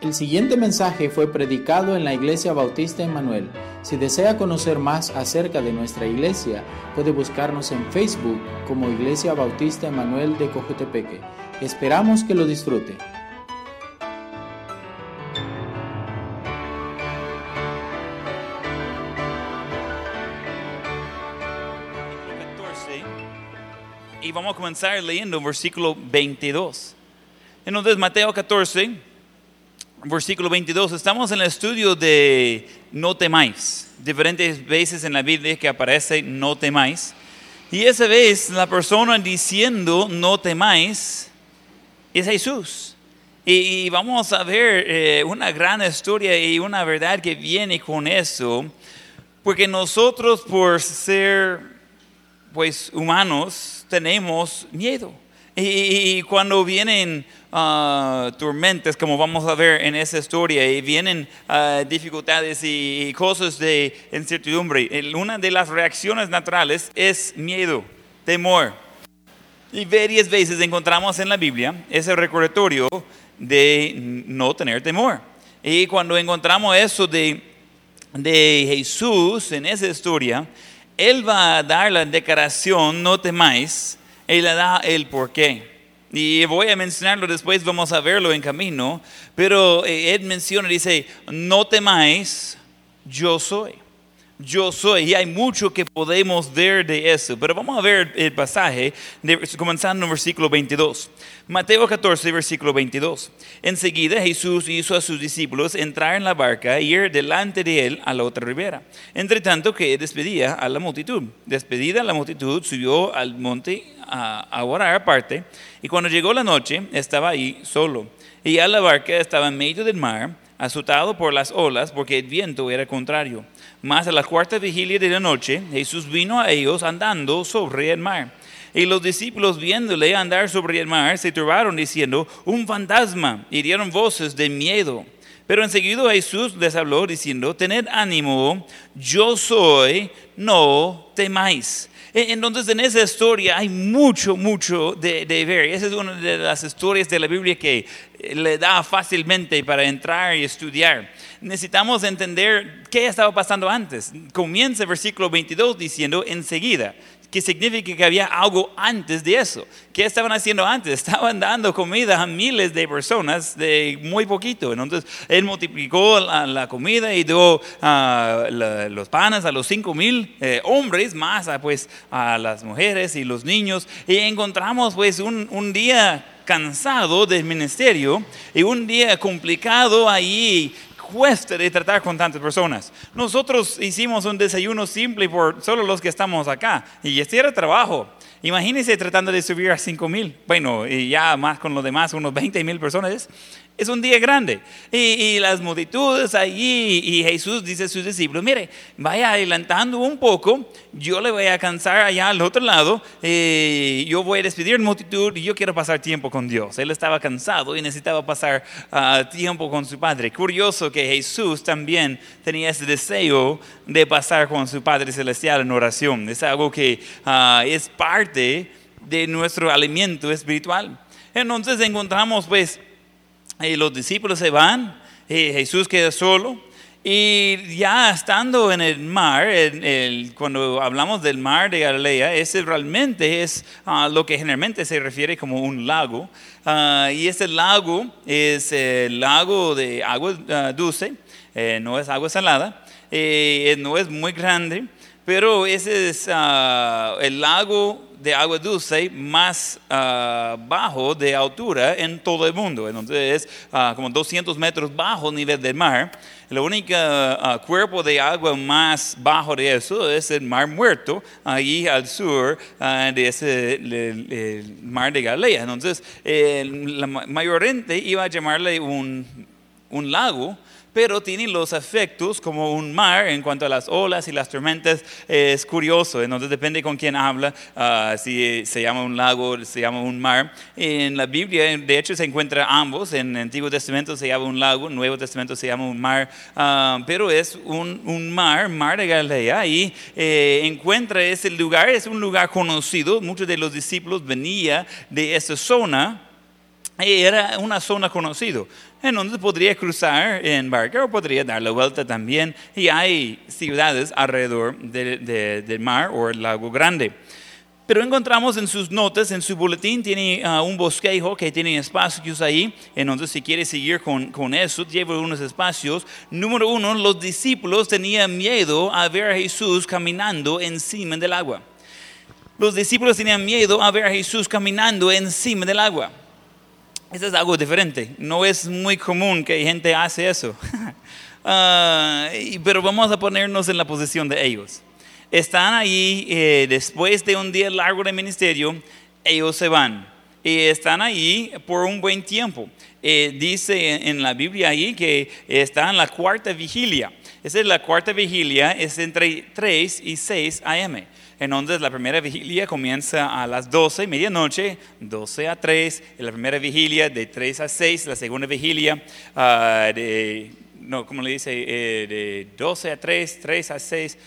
El siguiente mensaje fue predicado en la Iglesia Bautista Emanuel. Si desea conocer más acerca de nuestra iglesia, puede buscarnos en Facebook como Iglesia Bautista Emanuel de Cojutepeque. Esperamos que lo disfrute. y vamos a comenzar leyendo versículo 22. Entonces, Mateo 14, versículo 22, estamos en el estudio de no temáis. Diferentes veces en la Biblia que aparece no temáis. Y esa vez la persona diciendo no temáis es Jesús. Y, vamos a ver eh, una gran historia y una verdad que viene con eso. Porque nosotros por ser pues humanos tenemos miedo. Y, cuando vienen uh, tormentas, como vamos a ver en esa historia, y vienen uh, dificultades y, cosas de incertidumbre, una de las reacciones naturales es miedo, temor. Y varias veces encontramos en la Biblia ese recordatorio de no tener temor. Y cuando encontramos eso de, de Jesús en esa historia, Él va a dar la declaración, no temáis, él le da el porqué. Y voy a mencionarlo después, vamos a verlo en camino, pero eh, Él menciona, dice, no temáis, yo soy yo soy. Y hay mucho que podemos ver de eso. Pero vamos a ver el pasaje, comenzando en versículo 22. Mateo 14, versículo 22. Enseguida Jesús hizo a sus discípulos entrar en la barca y ir delante de él a la otra ribera. Entre tanto que despedía a la multitud. Despedida la multitud, subió al monte a, a orar aparte. Y cuando llegó la noche, estaba ahí solo. Y ya la barca estaba en medio del mar, azotado por las olas, porque el viento era contrario. Mas a la cuarta vigilia de la noche, Jesús vino a ellos andando sobre el mar. Y los discípulos viéndole andar sobre el mar se turbaron diciendo, un fantasma, y dieron voces de miedo. Pero enseguida Jesús les habló diciendo, tened ánimo, yo soy, no temáis. E, entonces en esa historia hay mucho, mucho de, de, ver. Esa es una de las historias de la Biblia que le da fácilmente para entrar y estudiar necesitamos entender qué estaba pasando antes. Comienza el versículo 22 diciendo enseguida, que significa que había algo antes de eso. ¿Qué estaban haciendo antes? Estaban dando comida a miles de personas de muy poquito. Entonces, él multiplicó la, comida y dio ah, los panes a los cinco mil eh, hombres, más a, pues, a las mujeres y los niños. Y encontramos pues un, un día cansado del ministerio y un día complicado ahí cuesta de tratar con tantas personas. Nosotros hicimos un desayuno simple por solo los que estamos acá y este era trabajo. Imagínense tratando de subir a 5 mil, bueno, y ya más con los demás, unos 20 mil personas es un día grande. Y, las multitudes allí, y Jesús dice a sus discípulos, mire, vaya adelantando un poco, yo le voy a cansar allá al otro lado, eh, yo voy a despedir multitud y yo quiero pasar tiempo con Dios. Él estaba cansado y necesitaba pasar ah, tiempo con su Padre. Curioso que Jesús también tenía ese deseo de pasar con su Padre Celestial en oración. Es algo que ah, es parte de nuestro alimento espiritual. Entonces encontramos pues y los discípulos se van, y Jesús queda solo. Y ya estando en el mar, cuando hablamos del mar de Galilea, ese realmente es ah, lo que generalmente se refiere como un lago. Ah, y ese lago es el lago de agua ah, dulce, eh, no es agua salada, eh, no es muy grande, pero ese es el lago de agua dulce más ah, bajo de altura en todo el mundo. Entonces es ah, como 200 metros bajo nivel del mar. El único ah, cuerpo de agua más bajo de eso es el mar muerto, ahí al sur de ese el, mar de Galilea. Entonces, la mayor gente iba a llamarle un, un lago pero tiene los efectos como un mar en cuanto a las olas y las tormentas. Es curioso, entonces depende con quién habla, ah, si se llama un lago, se llama un mar. En la Biblia, de hecho, se encuentra ambos. En el Antiguo Testamento se llama un lago, en el Nuevo Testamento se llama un mar, ah, pero es un, un, mar, mar de Galilea, y eh, encuentra ese lugar, es un lugar conocido. Muchos de los discípulos venían de esa zona era una zona conocida, en donde podría cruzar en barca o podría dar la vuelta también. Y hay ciudades alrededor de- de- del mar o el lago grande. Pero encontramos en sus notas, en su boletín, tiene ah, un bosquejo que tiene espacios ahí. Entonces, si quiere seguir con, con eso, lleva unos espacios. Número uno, los discípulos tenían miedo a ver a Jesús caminando encima del agua. Los discípulos tenían miedo a ver a Jesús caminando encima del agua. Eso es algo diferente. No es muy común que gente hace eso. Ah, pero vamos a ponernos en la posición de ellos. Están ahí eh, después de un día largo de ministerio, ellos se van. Y están ahí por un buen tiempo. Eh, dice en- en la Biblia ahí que está en la cuarta vigilia. Esa es la cuarta vigilia, es entre 3 y 6 a.m. Entonces la primera vigilia comienza a las 12, medianoche, 12 a 3, y la primera vigilia de 3 a 6, la segunda vigilia ah, de, no, ¿cómo le dice? Eh, de 12 a 3, 3 a 6,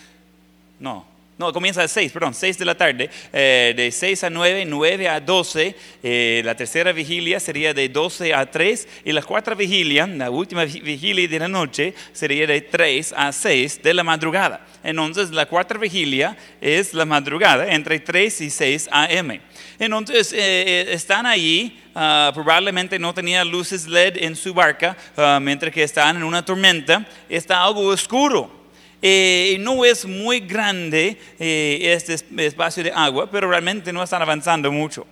no, no, comienza a 6, perdón, 6 de la tarde, eh, de 6 a 9, 9 a 12, eh, la tercera vigilia sería de 12 a 3 y la cuarta vigilia, la última vi- vigilia de la noche, sería de 3 a 6 de la madrugada. Entonces la cuarta vigilia es la madrugada entre 3 y 6 a.m. Entonces eh, eh, están allí, ah, probablemente no tenía luces LED en su barca, ah, mientras que están en una tormenta, está algo oscuro. Eh, no es muy grande eh, este es- espacio de agua, pero realmente no están avanzando mucho.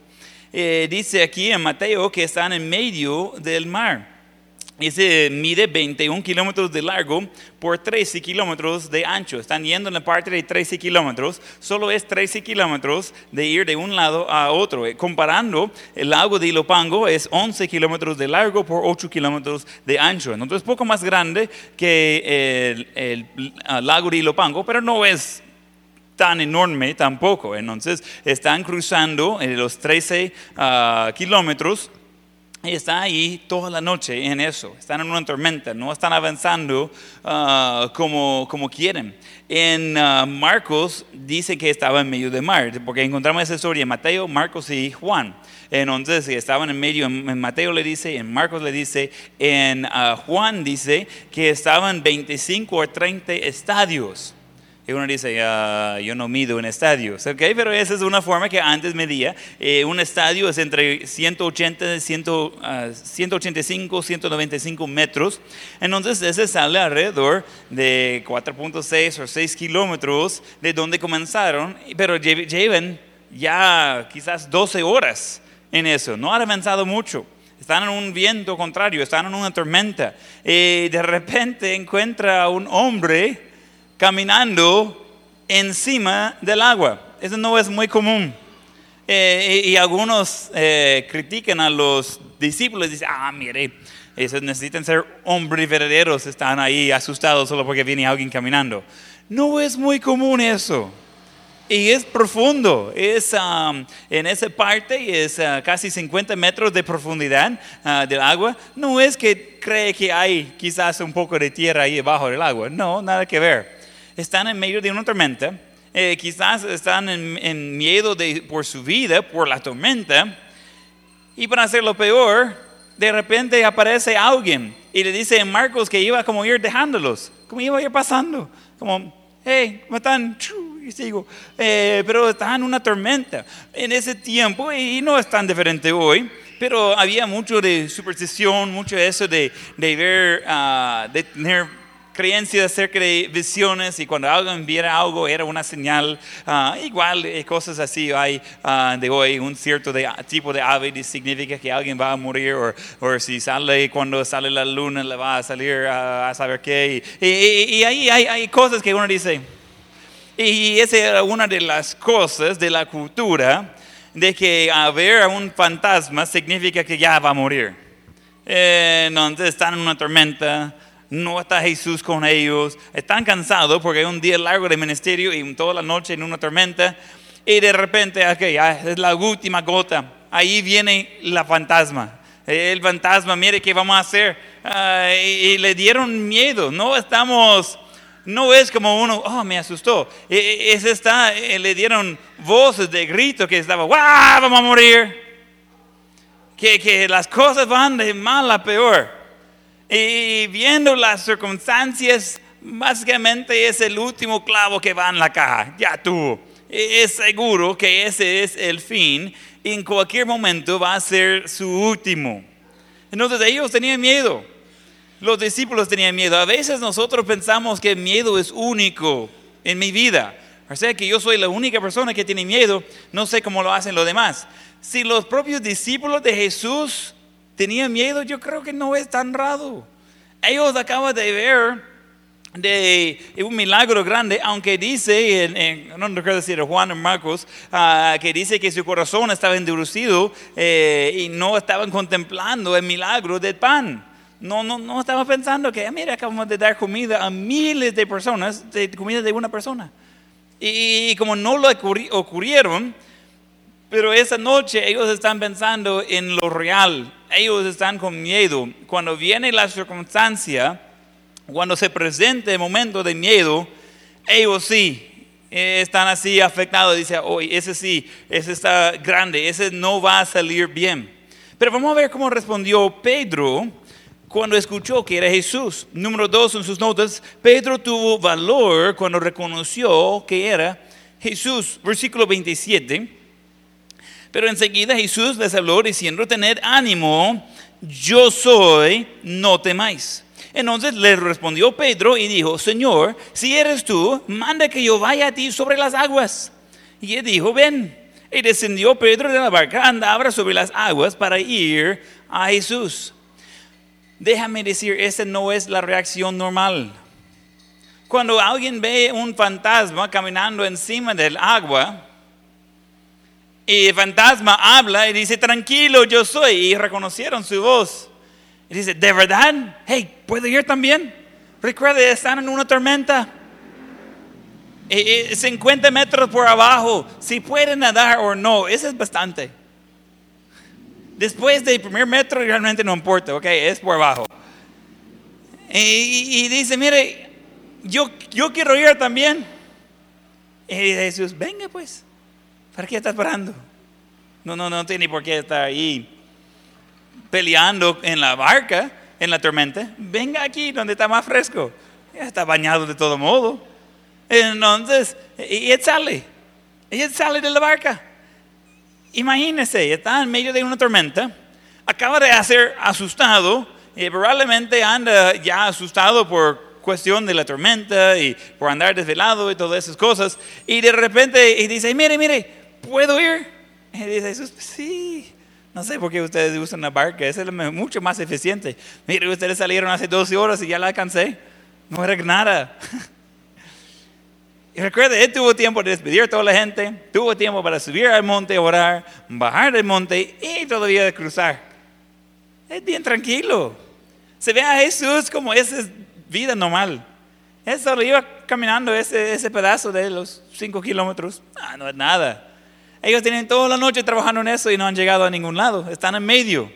Eh, dice aquí en Mateo que están en medio del mar. Ese mide 21 kilómetros de largo por 13 kilómetros de ancho. Están yendo en la parte de 13 kilómetros. Solo es 13 kilómetros de ir de un lado a otro. Eh, Comparando, el lago de Ilopango es 11 kilómetros de largo por 8 kilómetros de ancho. Entonces, poco más grande que el, el, ah, lago de Ilopango, pero no es tan enorme tampoco. Entonces, están cruzando eh, los 13 ah, kilómetros y está ahí toda la noche en eso. Están en una tormenta, no están avanzando ah, como, como quieren. En ah, Marcos dice que estaba en medio del mar, porque encontramos esa historia en Mateo, Marcos y Juan. Entonces estaban en medio, en Mateo le dice, en Marcos le dice, en ah, Juan dice que estaban 25 o 30 estadios. Y uno dice, "Ah, yo no mido en estadios, ¿ok? Pero esa es una forma que antes medía. Eh, un estadio es entre 180, 100, ah, 185, 195 metros. Entonces, ese sale alrededor de 4.6 o 6 kilómetros de donde comenzaron, pero lle- llevan ya quizás 12 horas en eso. No han avanzado mucho. Están en un viento contrario, están en una tormenta. Y de repente encuentra a un hombre caminando encima del agua. Eso no es muy común. Eh, y, algunos eh, critican a los discípulos y dicen, ah, mire, esos necesitan ser hombres verdaderos, están ahí asustados solo porque viene alguien caminando. No es muy común eso. Y es profundo, es um, en esa parte es uh, casi 50 metros de profundidad uh, del agua. No es que cree que hay quizás un poco de tierra ahí debajo del agua, no, nada que ver. Están en medio de una tormenta, eh, quizás están en, en miedo de, por su vida, por la tormenta. Y para hacerlo peor, de repente aparece alguien y le dice en Marcos que iba como ir dejándolos, como iba a ir pasando, como, hey. Chu, Y sigo, Eh, pero están en una tormenta. En ese tiempo, y no es tan diferente hoy, pero había mucho de superstición, mucho de eso de, de ver, ah, de tener creencias acerca de visiones y cuando alguien viera algo era una señal. ah, igual cosas así hay ah, de hoy, un cierto tipo de ave que significa que alguien va a morir o, si sale cuando sale la luna le va a salir a saber qué. Y, y- y ahí hay, hay cosas que uno dice. Y esa era una de las cosas de la cultura de que a ver a un fantasma significa que ya va a morir. Eh, entonces están en una tormenta, no está Jesús con ellos, están cansados porque es un día largo de ministerio y toda la noche en una tormenta y de repente, ok, ya es la última gota, ahí viene la fantasma. El fantasma, mire qué vamos a hacer. Ah, y, le dieron miedo, no estamos, no es como uno, oh, me asustó. E- e- Es está, eh, le dieron voces de grito que estaba, ¡guau! Vamos a morir. que, que las cosas van de mal a peor. Y viendo las circunstancias, básicamente es el último clavo que va en la caja. Ya tuvo. Es seguro que ese es el fin. Y en cualquier momento va a ser su último. Entonces ellos tenían miedo. Los discípulos tenían miedo. A veces nosotros pensamos que el miedo es único en mi vida. O sea que yo soy la única persona que tiene miedo. No sé cómo lo hacen los demás. Si los propios discípulos de Jesús tenían miedo, yo creo que no es tan raro. Ellos acaban de ver de un milagro grande, aunque dice, en, no recuerdo si era Juan o Marcos, ah, que dice que su corazón estaba endurecido eh, y no estaban contemplando el milagro del pan. No, no, no estaban pensando que, ah, mira, acabamos de dar comida a miles de personas, de comida de una persona. Y, como no lo ocurrieron, pero esa noche ellos están pensando en lo real, ellos están con miedo. Cuando viene la circunstancia, cuando se presenta el momento de miedo, ellos sí eh, están así afectados. Dice, hoy ese sí, ese está grande, ese no va a salir bien. Pero vamos a ver cómo respondió Pedro cuando escuchó que era Jesús. Número dos en sus notas, Pedro tuvo valor cuando reconoció que era Jesús. Versículo 27. Pero enseguida Jesús les habló diciendo, tened ánimo, yo soy, no temáis. Entonces le respondió Pedro y dijo, Señor, si eres tú, manda que yo vaya a ti sobre las aguas. Y él dijo, ven. Y descendió Pedro de la barca, andaba sobre las aguas para ir a Jesús. Déjame decir, esa no es la reacción normal. Cuando alguien ve un fantasma caminando encima del agua, y el fantasma habla y dice, tranquilo, yo soy, y reconocieron su voz. Y dice, ¿de verdad? Hey, ¿puedo ir también? Recuerde, están en una tormenta. 50 metros por abajo, si pueden nadar o no, eso es bastante. Después del primer metro realmente no importa, ok, es por abajo. Y, dice, mire, yo, yo quiero ir también. Y dice Jesús, venga pues, ¿para qué estás parando? No, no, no tiene por qué estar ahí peleando en la barca, en la tormenta, venga aquí donde está más fresco. Ya está bañado de todo modo. Entonces, y él sale. Él sale de la barca. Imagínese, está en medio de una tormenta, acaba de hacer asustado, y probablemente anda ya asustado por cuestión de la tormenta y por andar desvelado y todas esas cosas, y de repente y dice, mire, mire, ¿puedo ir? Y dice Jesús, sí, no sé por qué ustedes usan una barca, es mucho más eficiente. Mire, ustedes salieron hace 12 horas y ya la alcancé. No era nada. Y recuerde, él tuvo tiempo de despedir a toda la gente, tuvo tiempo para subir al monte, orar, bajar del monte y todavía de cruzar. Es bien tranquilo. Se ve a Jesús como esa es vida normal. Él solo iba caminando ese, ese pedazo de los 5 kilómetros. Ah, no es nada. Ellos tienen toda la noche trabajando en eso y no han llegado a ningún lado. Están en medio.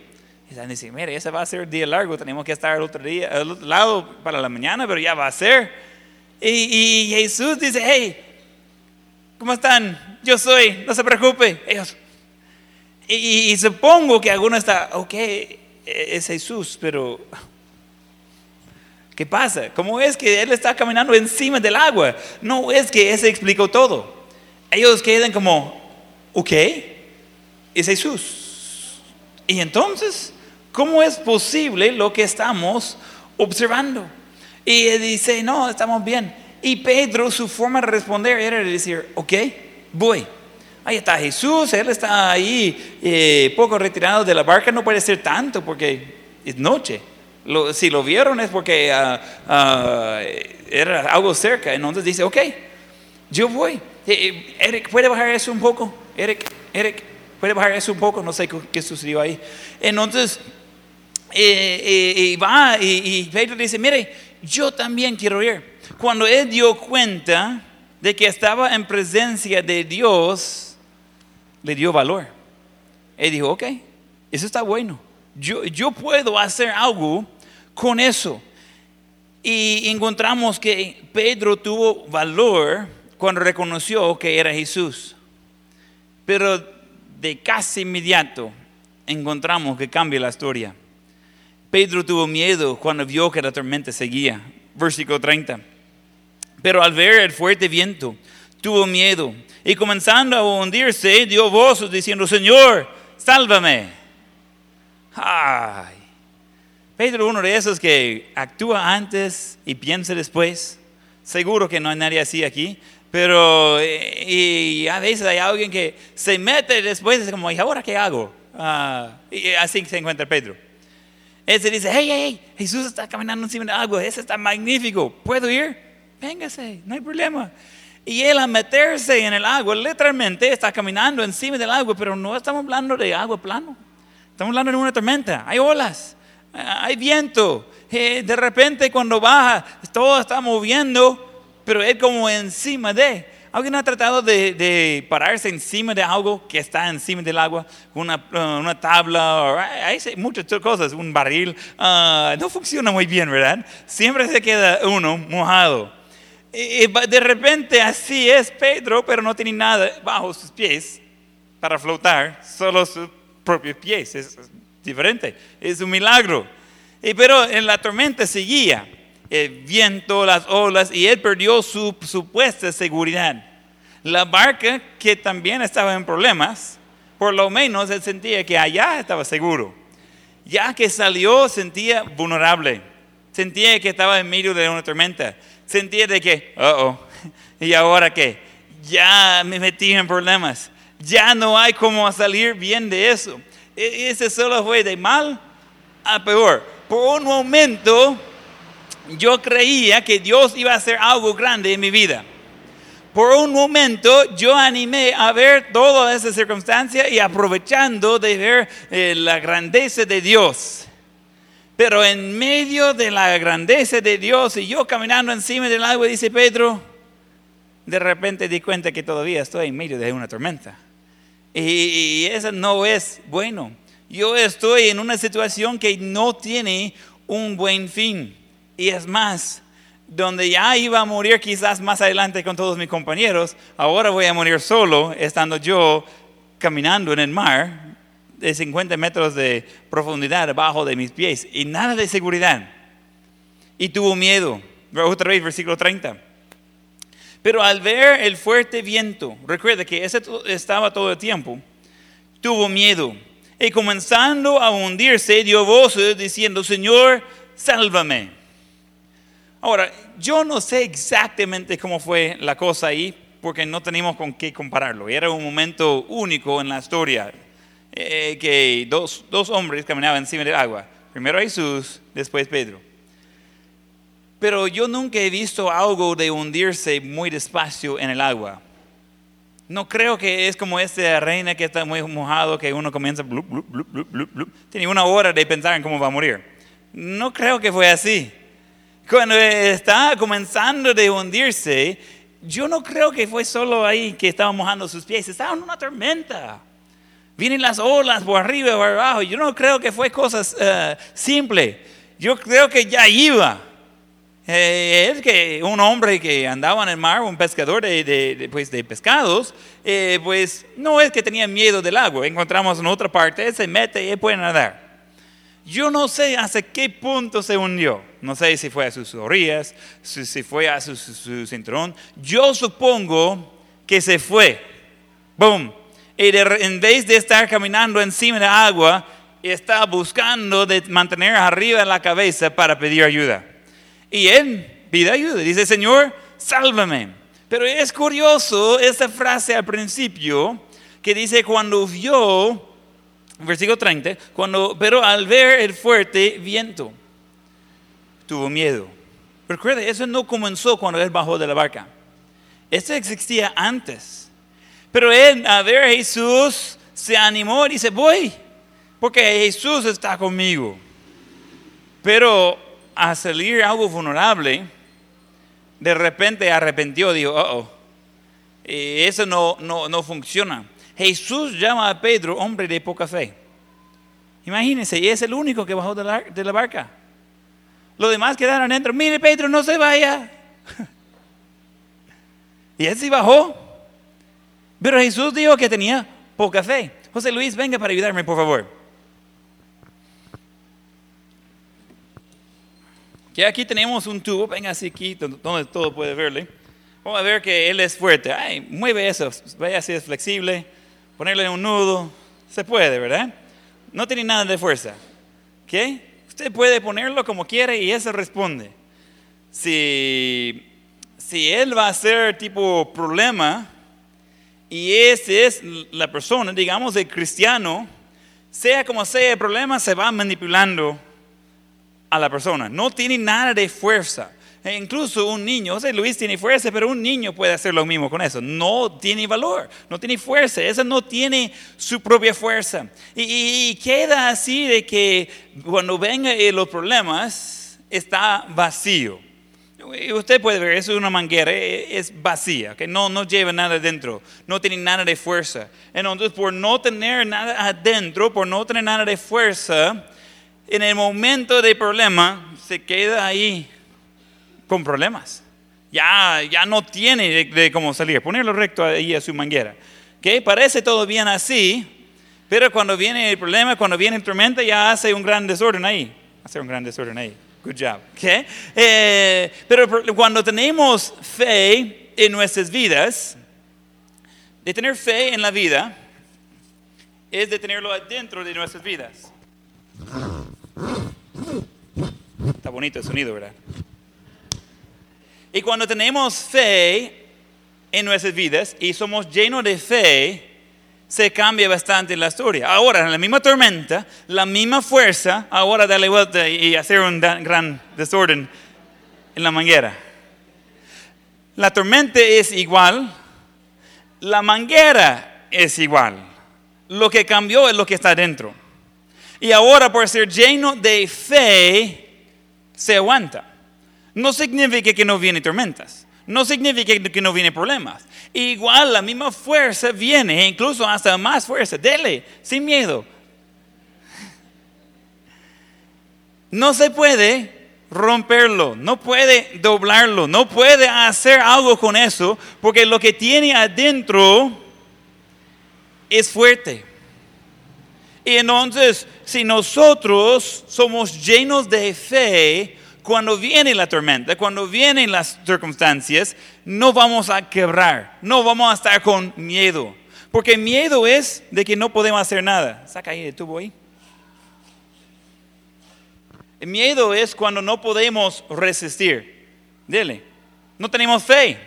Y están diciendo, mire, ese va a ser el día largo. Tenemos que estar al otro, día, al otro lado para la mañana, pero ya va a ser. Y, Jesús dice, hey, ¿cómo están? Yo soy, no se preocupe. Ellos, y, supongo que alguno está, ok, es Jesús, pero ¿qué pasa? ¿Cómo es que Él está caminando encima del agua? No es que ese explicó todo. Ellos quedan como, ok, es Jesús. Y entonces, ¿cómo es posible lo que estamos observando? Y dice, no, estamos bien. Y Pedro, su forma de responder era decir, ok, voy. Ahí está Jesús, él está ahí eh, poco retirado de la barca, no puede ser tanto porque es noche. si lo vieron es porque ah, ah, era algo cerca. Entonces dice, ok, yo voy. Eh, eh, Eric, ¿puede bajar eso un poco? Eric, Eric, ¿puede bajar eso un poco? No sé qué sucedió ahí. Entonces, y va y, y Pedro dice, mire, yo también quiero ir. Cuando él dio cuenta de que estaba en presencia de Dios, le dio valor. Él dijo, ok, eso está bueno. Yo, yo puedo hacer algo con eso. Y encontramos que Pedro tuvo valor cuando reconoció que era Jesús. Pero de casi inmediato, encontramos que cambia la historia. Pedro tuvo miedo cuando vio que la tormenta seguía. Versículo 30. Pero al ver el fuerte viento, tuvo miedo y comenzando a hundirse, dio voces diciendo, Señor, sálvame. Ay. Pedro, uno de esos que actúa antes y piensa después. Seguro que no hay nadie así aquí, pero y, a veces hay alguien que se mete después, es como, ¿y ahora qué hago? Ah, y así se encuentra Pedro. Él se dice, hey, hey, hey, Jesús está caminando encima del agua, eso está magnífico, ¿puedo ir? Véngase, no hay problema. Y él a meterse en el agua, literalmente está caminando encima del agua, pero no estamos hablando de agua plano. Estamos hablando de una tormenta, hay olas, hay viento. Eh, de repente cuando baja, todo está moviendo, pero él como encima de. ¿Alguien ha tratado de, pararse encima de algo que está encima del agua? Una, uh, una tabla, hay muchas cosas, un barril. Uh, no funciona muy bien, ¿verdad? Siempre se queda uno mojado. Y de repente así es Pedro, pero no tiene nada bajo sus pies para flotar, solo sus propios pies. Es diferente, es un milagro. Y, pero en la tormenta seguía el viento, las olas, y él perdió su supuesta seguridad. La barca, que también estaba en problemas, por lo menos él sentía que allá estaba seguro. Ya que salió, sentía vulnerable. Sentía que estaba en medio de una tormenta. Sentía de que, oh, ¿y ahora qué? Ya me metí en problemas. Ya no hay cómo salir bien de eso. E, ese solo fue de mal a peor. Por un momento yo creía que Dios iba a hacer algo grande en mi vida. Por un momento yo animé a ver toda esa circunstancia y aprovechando de ver eh, la grandeza de Dios. Pero en medio de la grandeza de Dios y yo caminando encima del agua, dice Pedro, de repente di cuenta que todavía estoy en medio de una tormenta. Y, y eso no es bueno. Yo estoy en una situación que no tiene un buen fin. Y es más, donde ya iba a morir quizás más adelante con todos mis compañeros, ahora voy a morir solo, estando yo caminando en el mar de 50 metros de profundidad abajo de mis pies y nada de seguridad. Y tuvo miedo. Otra vez, versículo 30. Pero al ver el fuerte viento, recuerda que ese estaba todo el tiempo, tuvo miedo. Y comenzando a hundirse, dio voces diciendo, Señor, sálvame. Ahora, yo no sé exactamente cómo fue la cosa ahí, porque no tenemos con qué compararlo. Era un momento único en la historia, eh, que dos, dos hombres caminaban encima del agua. Primero Jesús, después Pedro. Pero yo nunca he visto algo de hundirse muy despacio en el agua. No creo que es como esta reina que está muy mojado, que uno comienza, blup, blup, blup, tiene una hora de pensar en cómo va a morir. No creo que fue así. Cuando estaba comenzando de hundirse, yo no creo que fue solo ahí que estaba mojando sus pies, estaba en una tormenta. Vienen las olas por arriba por abajo. Yo no creo que fue cosas uh, simples. Yo creo que ya iba. Eh, es que un hombre que andaba en el mar, un pescador de, de, pues de pescados, eh, pues no es que tenía miedo del agua. Encontramos en otra parte, se mete y puede nadar. Yo no sé hasta qué punto se hundió. No sé si fue a sus orillas, si fue a su, cinturón. Yo supongo que se fue. ¡Boom! Y en vez de estar caminando encima de agua, está buscando de mantener arriba la cabeza para pedir ayuda. Y él pide ayuda. Dice, Señor, sálvame. Pero es curioso esa frase al principio que dice, cuando vio versículo 30, cuando, pero al ver el fuerte viento, tuvo miedo. Recuerde, eso no comenzó cuando él bajó de la barca. Eso existía antes. Pero él, a ver a Jesús, se animó y dice, voy, porque Jesús está conmigo. Pero a salir algo vulnerable, de repente arrepentió, dijo, oh, oh, eso no, no, no funciona. Jesús llama a Pedro hombre de poca fe. Imagínense, y es el único que bajó de la, barca. Los demás quedaron dentro. Mire, Pedro, no se vaya. y él sí bajó. Pero Jesús dijo que tenía poca fe. José Luis, venga para ayudarme, por favor. Que aquí tenemos un tubo, venga así aquí, donde todo puede verle. Vamos a ver que él es fuerte. Ay, mueve eso, vaya si es flexible ponerle un nudo, se puede, ¿verdad? No tiene nada de fuerza. ¿Qué? Usted puede ponerlo como quiere y eso responde. Si, si él va a ser tipo problema y esa es la persona, digamos, el cristiano, sea como sea el problema, se va manipulando a la persona. No tiene nada de fuerza. E incluso un niño, sea, Luis tiene fuerza, pero un niño puede hacer lo mismo con eso. No tiene valor, no tiene fuerza, eso no tiene su propia fuerza. Y, y queda así de que cuando vengan los problemas, está vacío. Y Usted puede ver, eso es una manguera, eh, es vacía, que no, no lleva nada dentro, no tiene nada de fuerza. Entonces, por no tener nada adentro, por no tener nada de fuerza, en el momento de problema, se queda ahí con problemas. Ya, ya no tiene de, de cómo salir. Ponerlo recto ahí a su manguera. ¿Ok? Parece todo bien así, pero cuando viene el problema, cuando viene el tormenta, ya hace un gran desorden ahí. Hace un gran desorden ahí. Good job. ¿Ok? Eh, pero cuando tenemos fe en nuestras vidas, de tener fe en la vida, es de tenerlo adentro de nuestras vidas. Está bonito el sonido, ¿verdad? Y cuando tenemos fe en nuestras vidas y somos llenos de fe, se cambia bastante la historia. Ahora, en la misma tormenta, la misma fuerza, ahora darle vuelta y hacer un gran desorden en la manguera. La tormenta es igual, la manguera es igual. Lo que cambió es lo que está dentro. Y ahora, por ser lleno de fe, se aguanta. No significa que no vienen tormentas. No significa que no vienen problemas. Igual la misma fuerza viene, e incluso hasta más fuerza. Dele, sin miedo. No se puede romperlo, no puede doblarlo, no puede hacer algo con eso, porque lo que tiene adentro es fuerte. Y entonces, si nosotros somos llenos de fe, cuando viene la tormenta, cuando vienen las circunstancias, no vamos a quebrar, no vamos a estar con miedo. Porque miedo es de que no podemos hacer nada. Saca ahí el tubo ahí. Miedo es cuando no podemos resistir. Dile, no tenemos fe.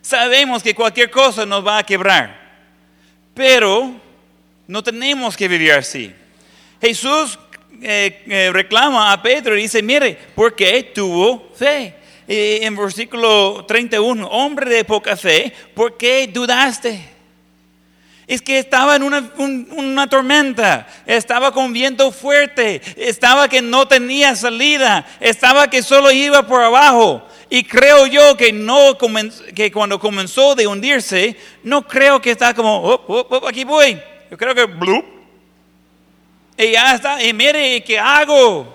Sabemos que cualquier cosa nos va a quebrar. Pero no tenemos que vivir así. Jesús eh, eh, reclama a Pedro y dice, mire, porque tuvo fe. Y en versículo 31, hombre de poca fe, ¿por qué dudaste? Es que estaba en una, un- una tormenta, estaba con viento fuerte, estaba que no tenía salida, estaba que solo iba por abajo. Y creo yo que, no que cuando comenzó de hundirse, no creo que está como, "Oh, oh, oh, aquí voy. Yo creo que, bloop. Y ya está, y mire, ¿qué hago?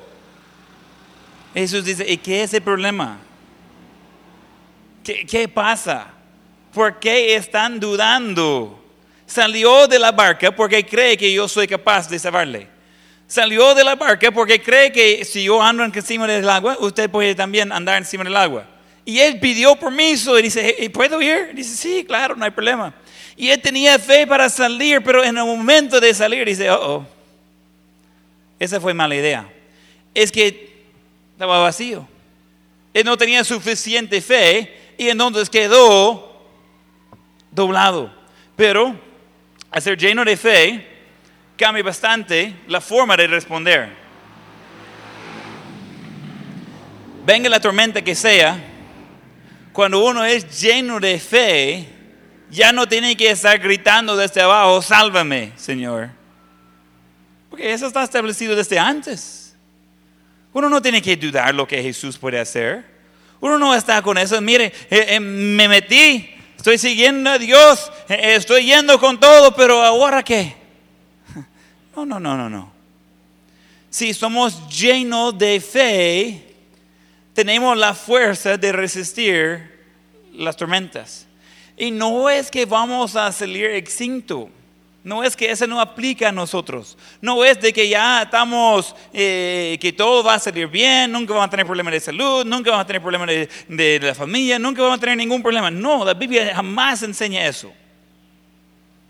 Jesús dice, ¿y qué es el problema? ¿Qué, qué pasa? ¿Por qué están dudando? Salió de la barca porque cree que yo soy capaz de salvarle. Salió de la barca porque cree que si yo ando encima del agua, usted puede también andar encima del agua. Y él pidió permiso y dice, "Hey, ¿puedo ir? Dice, sí, claro, no hay problema. Y él tenía fe para salir, pero en el momento de salir dice, oh, oh, esa fue mala idea. Es que estaba vacío. Él no tenía suficiente fe y entonces quedó doblado. Pero al ser lleno de fe, cambia bastante la forma de responder. Venga la tormenta que sea, cuando uno es lleno de fe, ya no tiene que estar gritando desde abajo, sálvame, Señor. Porque eso está establecido desde antes. Uno no tiene que dudar lo que Jesús puede hacer. Uno no está con eso. Mire, eh, eh, me metí, estoy siguiendo a Dios, eh, estoy yendo con todo, pero ahora qué? No, no, no, no, no. Si somos llenos de fe, tenemos la fuerza de resistir las tormentas. Y no es que vamos a salir extinto. No es que eso no aplica a nosotros. No es de que ya estamos, eh, que todo va a salir bien, nunca vamos a tener problemas de salud, nunca vamos a tener problemas de, la familia, nunca vamos a tener ningún problema. No, la Biblia jamás enseña eso.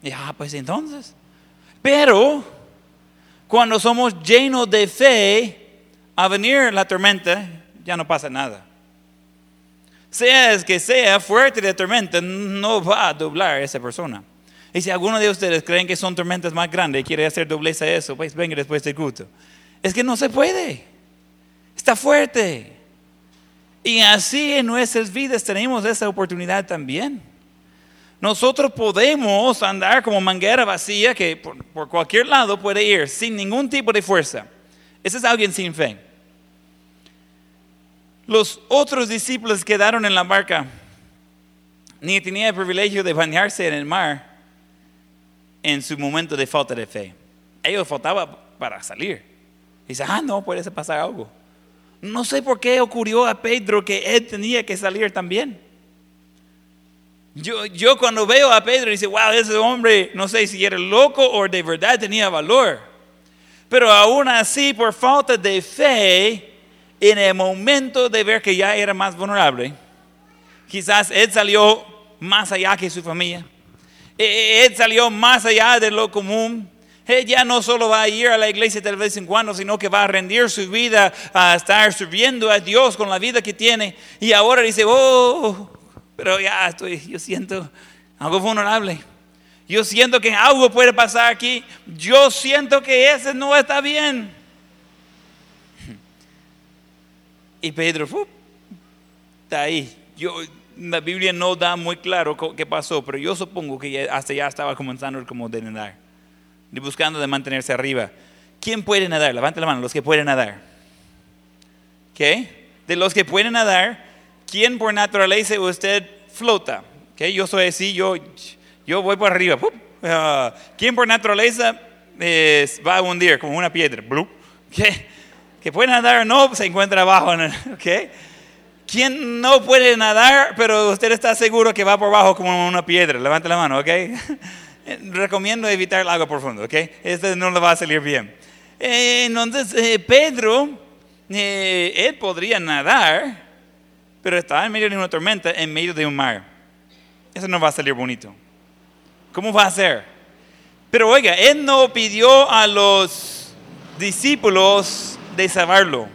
Y, ah, pues entonces. Pero cuando somos llenos de fe, a venir la tormenta, ya no pasa nada. Sea que sea fuerte la tormenta, no va a doblar esa persona. Y si alguno de ustedes creen que son tormentas más grandes y quiere hacer dobleza a eso, pues venga después del culto. Es que no se puede. Está fuerte. Y así en nuestras vidas tenemos esa oportunidad también. Nosotros podemos andar como manguera vacía que por, por, cualquier lado puede ir sin ningún tipo de fuerza. Ese es alguien sin fe. Los otros discípulos quedaron en la barca. Ni tenía el privilegio de bañarse en el mar en su momento de falta de fe. Ellos faltaban para salir. Dice, ah, no, puede pasar algo. No sé por qué ocurrió a Pedro que él tenía que salir también. Yo, yo cuando veo a Pedro dice, wow, ese hombre, no sé si era loco o de verdad tenía valor. Pero aún así, por falta de fe, en el momento de ver que ya era más vulnerable, quizás él salió más allá que su familia. Él salió más allá de lo común. Él ya no solo va a ir a la iglesia de vez en cuando, sino que va a rendir su vida a estar sirviendo a Dios con la vida que tiene. Y ahora dice, oh, pero ya estoy, yo siento algo vulnerable. Yo siento que algo puede pasar aquí. Yo siento que ese no está bien. Y Pedro, está ahí. Yo, la Biblia no da muy claro qué pasó, pero yo supongo que hasta ya estaba comenzando como de nadar, y buscando de mantenerse arriba. ¿Quién puede nadar? Levante la mano, los que pueden nadar. ¿Qué? De los que pueden nadar, ¿quién por naturaleza usted flota? ¿Qué? Yo soy así, yo, yo voy por arriba. Uh, ¿Quién por naturaleza va a hundir como una piedra? ¿Qué? Que puede nadar o no, se encuentra abajo. ¿Ok? ¿Quién no puede nadar, pero usted está seguro que va por abajo como una piedra? Levante la mano, ¿ok? Recomiendo evitar el agua profundo, ¿ok? Este no le va a salir bien. Eh, entonces, eh, Pedro, eh, él podría nadar, pero está en medio de una tormenta, en medio de un mar. Eso no va a salir bonito. ¿Cómo va a ser? Pero oiga, él no pidió a los discípulos de salvarlo.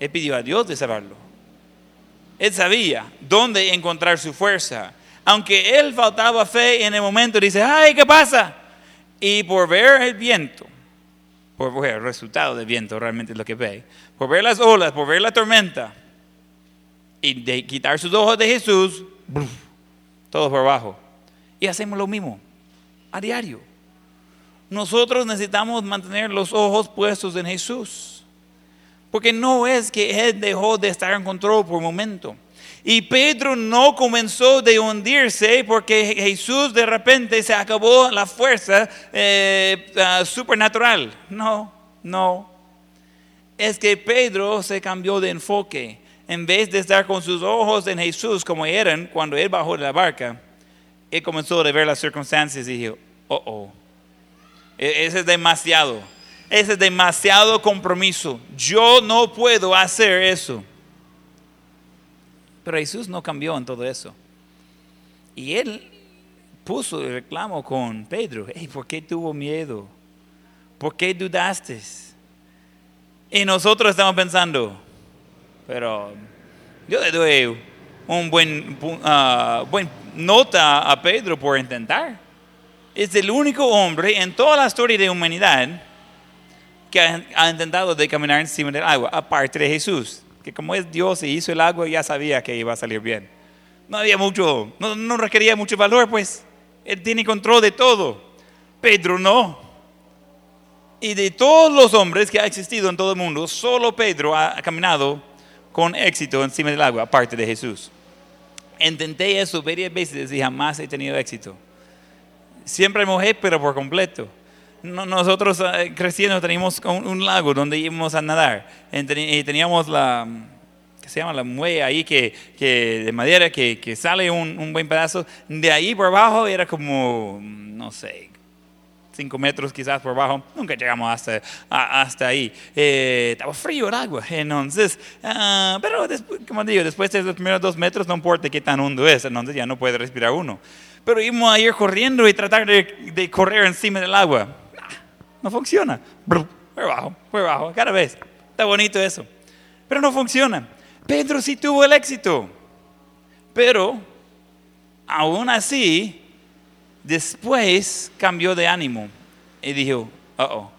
Él pidió a Dios de salvarlo. Él sabía dónde encontrar su fuerza. Aunque él faltaba fe en el momento, dice, ay, ¿qué pasa? Y por ver el viento, por ver el resultado del viento, realmente es lo que ve, por ver las olas, por ver la tormenta, y de quitar sus ojos de Jesús, todo por abajo. Y hacemos lo mismo, a diario. Nosotros necesitamos mantener los ojos puestos en Jesús. Porque no es que él dejó de estar en control por un momento. Y Pedro no comenzó de hundirse porque Jesús de repente se acabó la fuerza eh, uh, supernatural. No, no. Es que Pedro se cambió de enfoque. En vez de estar con sus ojos en Jesús como eran cuando él bajó de la barca, él comenzó a ver las circunstancias y dijo, oh, oh, ese es demasiado es demasiado compromiso. Yo no puedo hacer eso. Pero Jesús no cambió en todo eso. Y él puso el reclamo con Pedro. ¿Por qué tuvo miedo? ¿Por qué dudaste? Y nosotros estamos pensando, pero yo le doy un buen, uh, buen nota a Pedro por intentar. Es el único hombre en toda la historia de humanidad que ha, intentado de caminar encima del agua, aparte de Jesús, que como es Dios y hizo el agua, ya sabía que iba a salir bien. No había mucho, no, no requería mucho valor, pues Él tiene control de todo. Pedro no. Y de todos los hombres que ha existido en todo el mundo, solo Pedro ha caminado con éxito encima del agua, aparte de Jesús. Intenté eso varias veces y jamás he tenido éxito. Siempre mojé, pero por completo nosotros eh, creciendo teníamos un, lago donde íbamos a nadar y teníamos la, que se llama la muelle ahí que, que de madera que, que sale un, un, buen pedazo. De ahí por abajo era como, no sé, cinco metros quizás por abajo, nunca llegamos hasta, hasta ahí. Eh, estaba frío el agua, entonces, ah, pero después, como digo, después de los primeros dos metros no importa qué tan hondo es, entonces ya no puede respirar uno. Pero íbamos a ir corriendo y tratar de, de correr encima del agua. No funciona. Por abajo, por abajo, cada vez. Está bonito eso. Pero no funciona. Pedro sí tuvo el éxito. Pero, aún así, después cambió de ánimo y dijo, oh,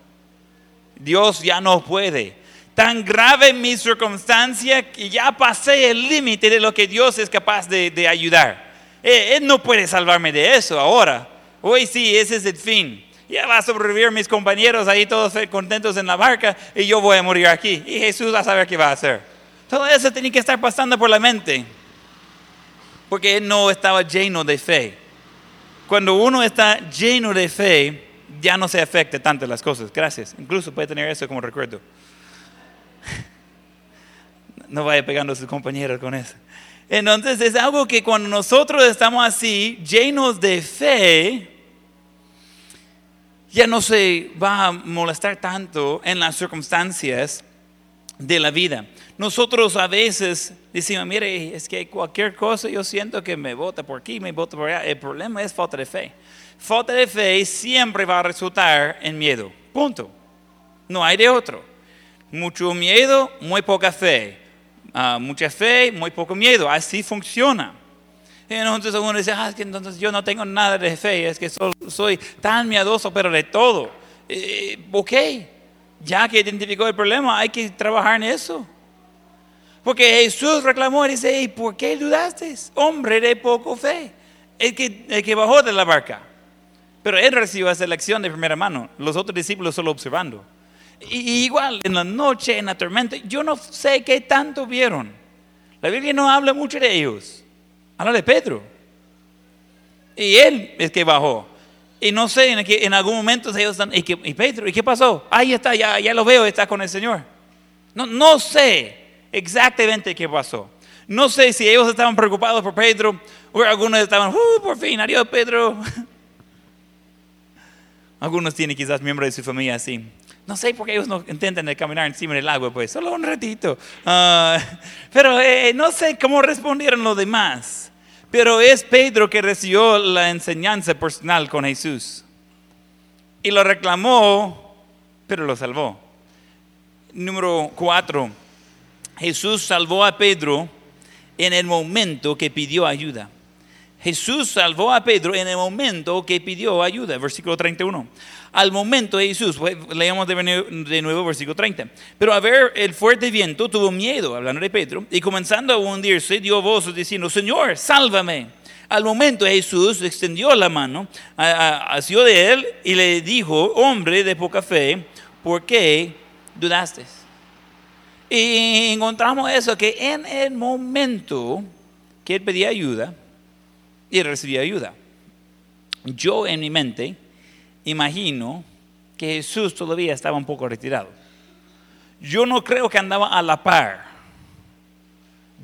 Dios ya no puede. Tan grave mi circunstancia que ya pasé el límite de lo que Dios es capaz de, de ayudar. Eh, Él no puede salvarme de eso ahora. Hoy sí, ese es el fin. Ya va a sobrevivir mis compañeros ahí todos contentos en la barca y yo voy a morir aquí. Y Jesús va a saber qué va a hacer. Todo eso tenía que estar pasando por la mente. Porque él no estaba lleno de fe. Cuando uno está lleno de fe, ya no se afecta tanto las cosas. Gracias. Incluso puede tener eso como recuerdo. No vaya pegando a sus compañeros con eso. Entonces es algo que cuando nosotros estamos así, llenos de fe, ya no se va a molestar tanto en las circunstancias de la vida. Nosotros a veces decimos, mire, es que cualquier cosa yo siento que me vota por aquí, me vota por allá. El problema es falta de fe. Falta de fe siempre va a resultar en miedo. Punto. No hay de otro. Mucho miedo, muy poca fe. Ah, mucha fe, muy poco miedo. Así funciona. Entonces uno dice, ah, es que entonces yo no tengo nada de fe, es que soy, soy tan miedoso, pero de todo. Eh, ok, ya que identificó el problema, hay que trabajar en eso. Porque Jesús reclamó y dice, "¿Y ¿por qué dudaste? Hombre de poco fe. El que, el que bajó de la barca. Pero él recibió esa lección de primera mano, los otros discípulos solo observando. Y, y igual, en la noche, en la tormenta, yo no sé qué tanto vieron. La Biblia no habla mucho de ellos. Habla de Pedro. Y él es que bajó. Y no sé, en, que, en algún momento ellos están, ¿y, qué- y Pedro? ¿Y qué pasó? Ahí está, ya, ya lo veo, está con el Señor. No, no sé exactamente qué pasó. No sé si ellos estaban preocupados por Pedro o algunos estaban, uh, por fin, adiós Pedro. Algunos tienen quizás miembros de su familia así. No sé por qué ellos no intentan caminar encima del agua, pues, solo un ratito. Ah, pero eh, no sé cómo respondieron los demás. Pero es Pedro que recibió la enseñanza personal con Jesús. Y lo reclamó, pero lo salvó. Número cuatro. Jesús salvó a Pedro en el momento que pidió ayuda. Jesús salvó a Pedro en el momento que pidió ayuda. Versículo 31. Al momento Jesús, pues, leamos de nuevo- de versículo 30. Pero a ver el fuerte viento tuvo miedo, hablando de Pedro, y comenzando a hundirse, dio voces diciendo, Señor, sálvame. Al momento Jesús extendió la mano, a- a- asió de él y le dijo, hombre de poca fe, ¿por qué dudaste? Y encontramos eso, que en el momento que él pedía ayuda, y recibía ayuda. Yo en mi mente imagino que Jesús todavía estaba un poco retirado. Yo no creo que andaba a la par.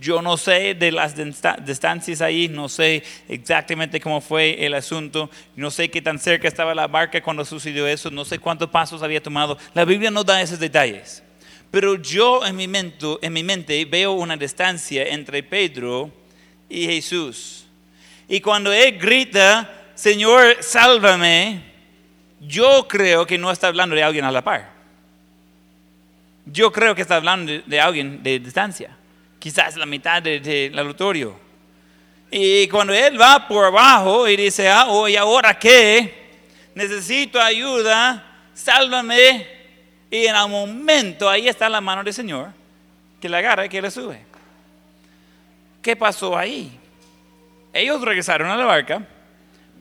Yo no sé de las dista- distancias ahí, no sé exactamente cómo fue el asunto, no sé qué tan cerca estaba la barca cuando sucedió eso, no sé cuántos pasos había tomado. La Biblia no da esos detalles. Pero yo en mi mente, en mi mente veo una distancia entre Pedro y Jesús. Y cuando él grita, Señor, sálvame, yo creo que no está hablando de alguien a la par. Yo creo que está hablando de, de alguien de distancia. Quizás la mitad del de, del auditorio. Y cuando él va por abajo y dice, ah, oh, ¿y ahora qué? Necesito ayuda, sálvame. Y en el momento ahí está la mano del Señor que le agarra y que le sube. ¿Qué pasó ahí? Ellos regresaron a la barca,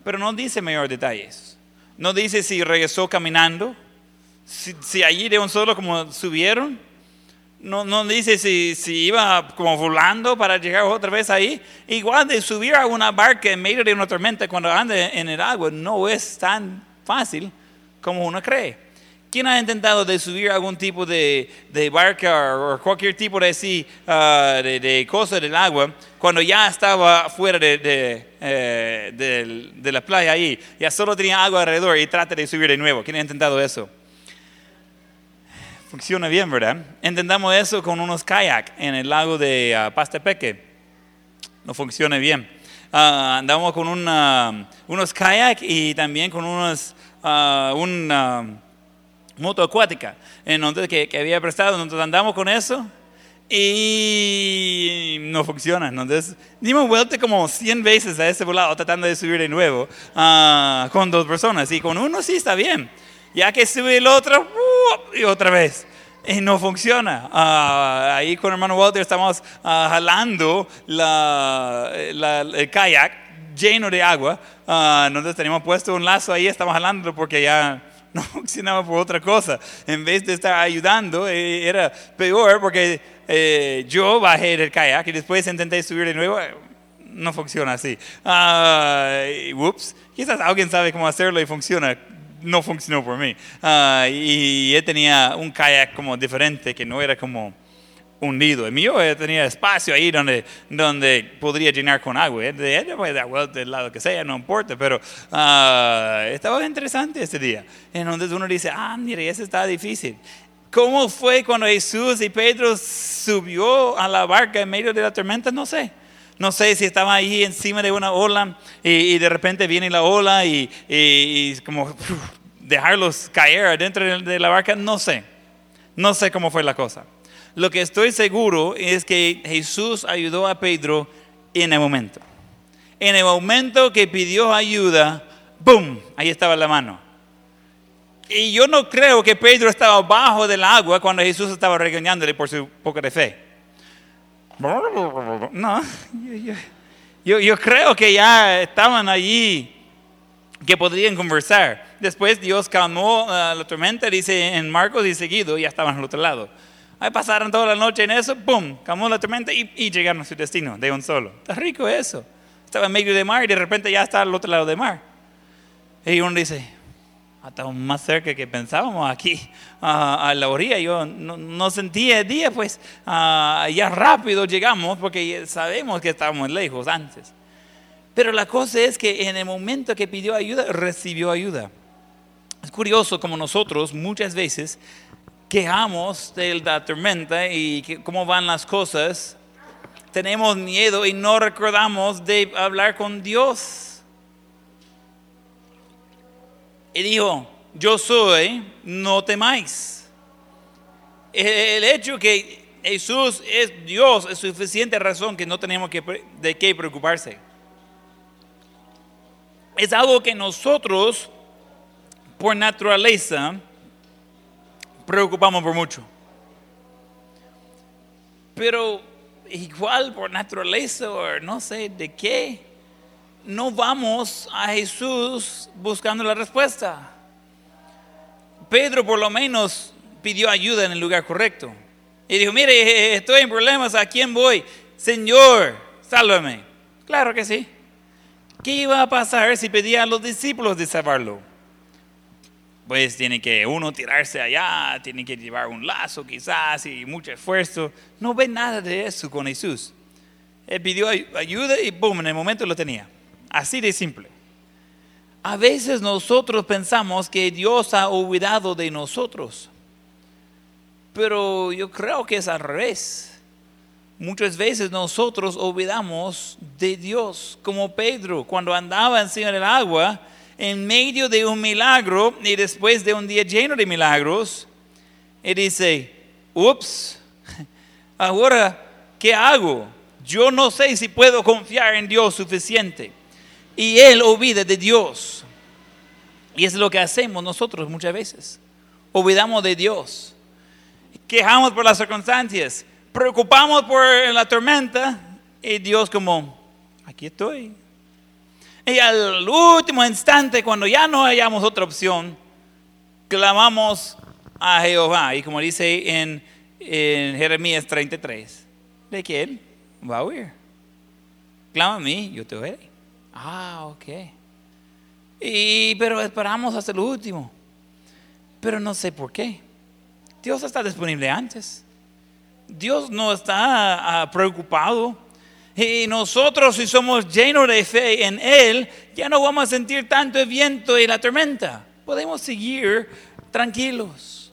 pero no dice mayor detalles. No dice si regresó caminando, si, si allí de un solo como subieron. No, no dice si, si iba como volando para llegar otra vez ahí. Igual de subir a una barca en medio de una tormenta cuando anda en el agua no es tan fácil como uno cree. ¿Quién ha intentado de subir algún tipo de, de barca o, cualquier tipo de, así, ah, de, de cosa del agua cuando ya estaba fuera de, eh, de la playa ahí? Ya solo tenía agua alrededor y trata de subir de nuevo. ¿Quién ha intentado eso? Funciona bien, ¿verdad? Intentamos eso con unos kayak en el lago de ah, Pastapeque. No funciona bien. Ah, andamos con un, ah, unos kayak y también con unos, un moto acuática. Entonces, que, que había prestado. Entonces andamos con eso y no funciona. Entonces dimos vuelta como 100 veces a ese volado tratando de subir de nuevo ah, con dos personas. Y con uno sí está bien. Ya que sube el otro, ¡uh! y otra vez. Y no funciona. Ah, ahí con hermano Walter estamos ah, jalando la, la- el kayak lleno de agua. Nosotros teníamos puesto un lazo ahí, estamos jalando porque ya no funcionaba por otra cosa. En vez de estar ayudando, eh, era peor porque eh, yo bajé del kayak y después intenté subir de nuevo. eh, No funciona así. Y, ups, quizás alguien sabe cómo hacerlo y funciona. No funcionó por mí. Ah, y él tenía un kayak como diferente que no era como hundido. El mío eh, tenía espacio ahí donde, donde podría llenar con agua. Él puede dar vuelta del lado que sea, no importa, pero ah, estaba interesante ese día. Entonces uno dice, ah, mire, ese está difícil. ¿Cómo fue cuando Jesús y Pedro subió a la barca en medio de la tormenta? No sé. No sé si estaba ahí encima de una ola y, y de repente viene la ola y, y- y como uf, dejarlos caer adentro de, de la barca. No sé. No sé cómo fue la cosa. Lo que estoy seguro es que Jesús ayudó a Pedro en el momento. En el momento que pidió ayuda, ¡boom! Ahí estaba la mano. Y yo no creo que Pedro estaba abajo del agua cuando Jesús estaba regañándole por su poca de fe. No, yo, yo- creo que ya estaban allí que podrían conversar. Después Dios calmó ah, la tormenta, dice en Marcos y seguido, ya estaban al otro lado. Ahí pasaron toda la noche en eso, ¡pum! Calmó la tormenta y, y llegaron a su destino de un solo. Está rico eso. Estaba en medio del mar y de repente ya está al otro lado del mar. Y uno dice, "Ah, estamos más cerca que pensábamos aquí ah, a la orilla. Yo no, no sentía el día, pues ah, ya rápido llegamos porque sabemos que estábamos lejos antes. Pero la cosa es que en el momento que pidió ayuda, recibió ayuda. Es curioso como nosotros muchas veces quejamos de la tormenta y cómo van las cosas. Tenemos miedo y no recordamos de hablar con Dios. Y dijo, yo soy, no temáis. El hecho que Jesús es Dios es suficiente razón que no tenemos que, de qué preocuparse. Es algo que nosotros, por naturaleza, preocupamos por mucho. Pero igual por naturaleza o no sé de qué, no vamos a Jesús buscando la respuesta. Pedro por lo menos pidió ayuda en el lugar correcto. Y dijo, mire, estoy en problemas, ¿a quién voy? Señor, sálvame. Claro que sí. ¿Qué iba a pasar si pedía a los discípulos de salvarlo? Pues tiene que uno tirarse allá, tiene que llevar un lazo quizás y mucho esfuerzo. No ve nada de eso con Jesús. Él pidió ay- ayuda y boom, en el momento lo tenía. Así de simple. A veces nosotros pensamos que Dios ha olvidado de nosotros. Pero yo creo que es al revés. Muchas veces nosotros olvidamos de Dios, como Pedro, cuando andaba encima del agua, en medio de un milagro y después de un día lleno de milagros, y dice, ups, ahora, ¿qué hago? Yo no sé si puedo confiar en Dios suficiente. Y él olvida de Dios. Y es lo que hacemos nosotros muchas veces. Olvidamos de Dios. Quejamos por las circunstancias. Preocupamos por la tormenta. Y Dios como, aquí estoy. Y al último instante, cuando ya no hayamos otra opción, clamamos a Jehová. Y como dice en, en Jeremías 33, de que Él va a oír. Clama a mí, yo te oiré. Ah, ok. Y, pero esperamos hasta lo último. pero no sé por qué. Dios está disponible antes. Dios no está ah, preocupado. Y nosotros si somos llenos de fe en Él, ya no vamos a sentir tanto el viento y la tormenta. Podemos seguir tranquilos.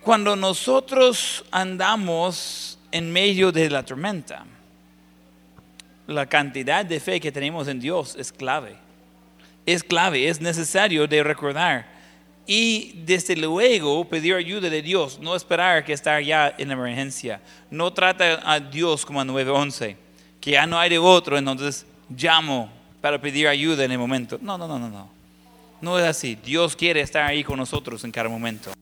Cuando nosotros andamos en medio de la tormenta, la cantidad de fe que tenemos en Dios es clave. Es clave, es necesario de recordar y desde luego pedir ayuda de Dios, no esperar que estar ya en emergencia. No trata a Dios como a 911, que ya no hay de otro, entonces llamo para pedir ayuda en el momento. No, no, no, no, no. No es así. Dios quiere estar ahí con nosotros en cada momento.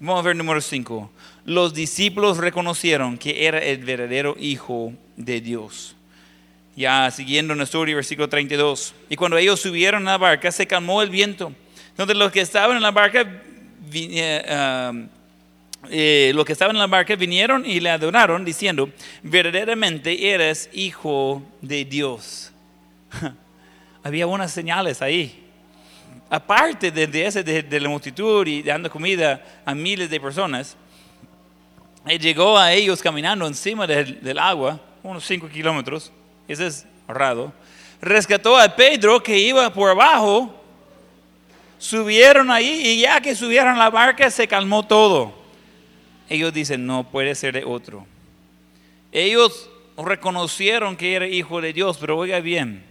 Vamos a ver número 5. Los discípulos reconocieron que era el verdadero Hijo de Dios. Ya siguiendo historia, versículo 32. Y cuando ellos subieron a la barca, se calmó el viento donde los que estaban en la barca, eh, eh, los que estaban en la barca vinieron y le adoraron diciendo, verdaderamente eres hijo de Dios. Había unas señales ahí. Aparte de, ese, de, la multitud y dando comida a miles de personas, él llegó a ellos caminando encima del, del agua, unos 5 kilómetros, ese es raro. Rescató a Pedro que iba por abajo Subieron ahí y ya que subieron la barca se calmó todo. Ellos dicen, no puede ser de otro. Ellos reconocieron que era hijo de Dios, pero oiga bien,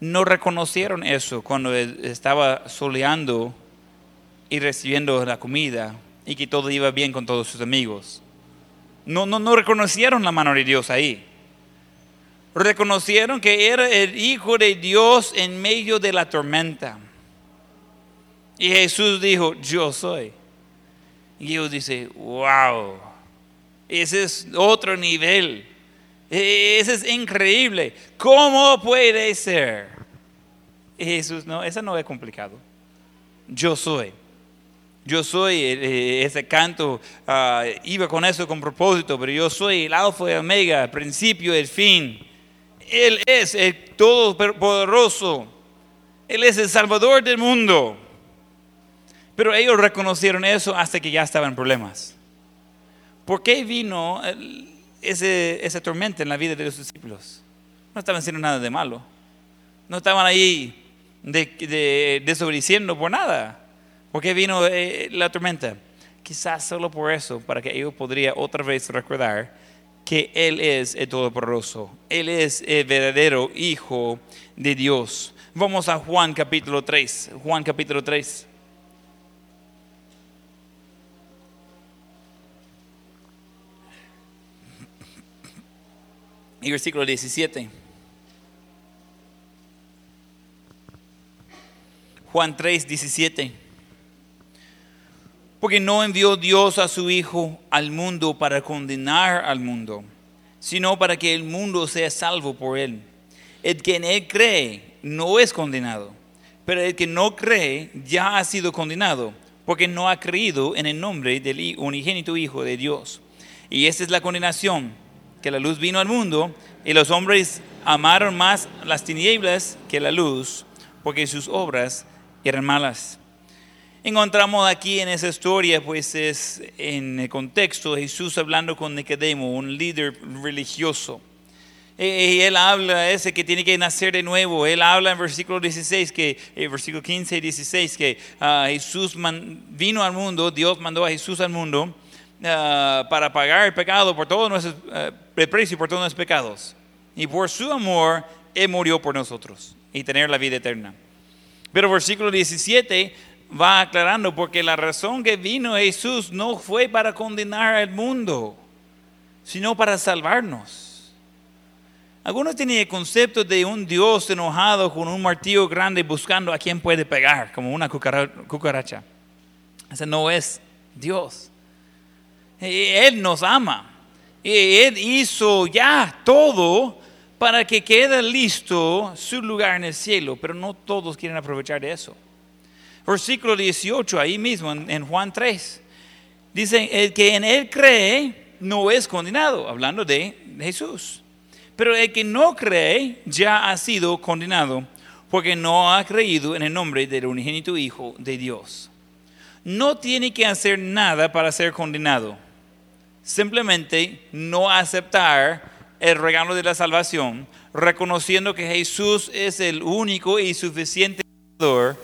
no reconocieron eso cuando estaba soleando y recibiendo la comida y que todo iba bien con todos sus amigos. No, no, no reconocieron la mano de Dios ahí. Reconocieron que era el hijo de Dios en medio de la tormenta. Y Jesús dijo, yo soy. Y ellos dicen, wow, ese es otro nivel. E-, ese es increíble. ¿Cómo puede ser? Y Jesús, no, eso no es complicado. Yo soy. Yo soy, eh, eh, ese canto ah, iba con eso con propósito, pero yo soy el alfa y omega, el principio y el fin. Él es el todopoderoso. Él es el salvador del mundo. Pero ellos reconocieron eso hasta que ya estaban en problemas. ¿Por qué vino ese, esa tormenta en la vida de los discípulos? No estaban haciendo nada de malo. No estaban ahí de, desobedeciendo por nada. ¿Por qué vino eh, la tormenta? Quizás solo por eso, para que ellos podrían otra vez recordar que Él es el Todopoderoso. Él es el verdadero Hijo de Dios. Vamos a Juan capítulo 3. Juan capítulo 3. Y versículo 17. Juan 3, 17. Porque no envió Dios a su Hijo al mundo para condenar al mundo, sino para que el mundo sea salvo por él. El que en él cree no es condenado, pero el que no cree ya ha sido condenado, porque no ha creído en el nombre del unigénito Hijo de Dios. Y esta es la condenación que la luz vino al mundo y los hombres amaron más las tinieblas que la luz, porque sus obras eran malas. Encontramos aquí en esa historia, pues es en el contexto Jesús hablando con Nicodemo, un líder religioso. Y él habla ese que tiene que nacer de nuevo. Él habla en versículo 16, que, eh, versículo 15 y 16, que ah, Jesús vino al mundo, Dios mandó a Jesús al mundo Ah, para pagar el pecado por todos nuestros, uh, el por todos nuestros pecados. Y por su amor, Él murió por nosotros y tener la vida eterna. Pero versículo 17 va aclarando porque la razón que vino Jesús no fue para condenar al mundo, sino para salvarnos. Algunos tienen el concepto de un Dios enojado con un martillo grande buscando a quien puede pegar, como una cucaracha. Ese no es Dios. Él nos ama. Él hizo ya todo para que quede listo su lugar en el cielo, pero no todos quieren aprovechar de eso. Versículo 18, ahí mismo en, Juan 3, dice, el que en él cree no es condenado, hablando de Jesús. Pero el que no cree ya ha sido condenado porque no ha creído en el nombre del unigénito Hijo de Dios. no tiene que hacer nada para ser condenado. Simplemente no aceptar el regalo de la salvación, reconociendo que Jesús es el único y suficiente Salvador.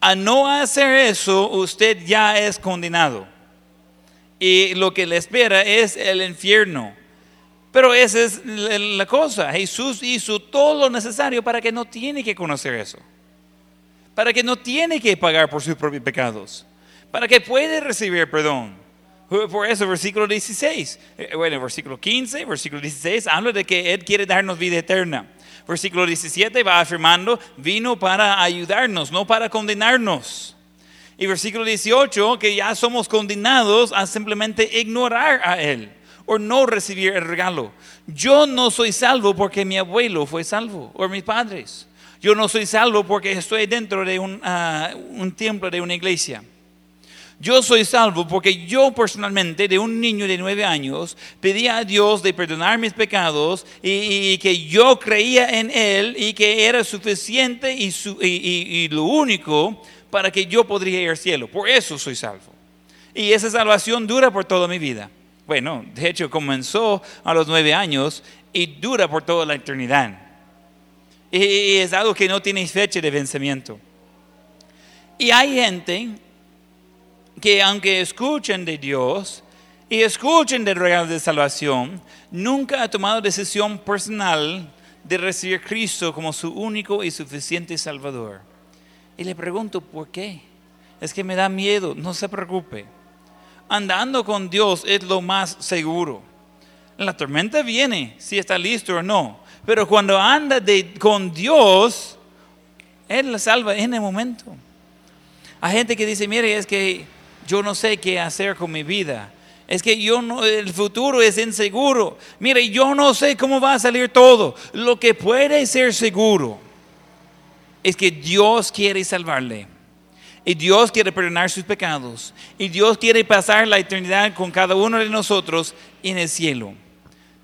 A no hacer eso, usted ya es condenado. Y lo que le espera es el infierno. Pero esa es la cosa. Jesús hizo todo lo necesario para que no tiene que conocer eso. Para que no tiene que pagar por sus propios pecados. Para que puede recibir perdón. Por eso, versículo 16, eh, bueno, versículo 15, versículo 16, habla de que Él quiere darnos vida eterna. Versículo 17 va afirmando, vino para ayudarnos, no para condenarnos. Y versículo 18, que ya somos condenados a simplemente ignorar a Él o no recibir el regalo. Yo no soy salvo porque mi abuelo fue salvo o mis padres. Yo no soy salvo porque estoy dentro de un, ah, un templo, de una iglesia. Yo soy salvo porque yo personalmente, de un niño de nueve años, pedí a Dios de perdonar mis pecados y, que yo creía en Él y que era suficiente y, y, lo único para que yo podría ir al cielo. Por eso soy salvo. Y esa salvación dura por toda mi vida. Bueno, de hecho comenzó a los nueve años y dura por toda la eternidad. Y es algo que no tiene fecha de vencimiento. Y hay gente que aunque escuchen de Dios y escuchen del regalo de salvación, nunca ha tomado decisión personal de recibir a Cristo como su único y suficiente Salvador. Y le pregunto, ¿por qué? Es que me da miedo, no se preocupe. Andando con Dios es lo más seguro. La tormenta viene, si está listo o no. Pero cuando anda con Dios, Él la salva en el momento. Hay gente que dice, mire, es que yo no sé qué hacer con mi vida. Es que yo no, el futuro es inseguro. Mire, yo no sé cómo va a salir todo. Lo que puede ser seguro es que Dios quiere salvarle. Y Dios quiere perdonar sus pecados. Y Dios quiere pasar la eternidad con cada uno de nosotros en el cielo.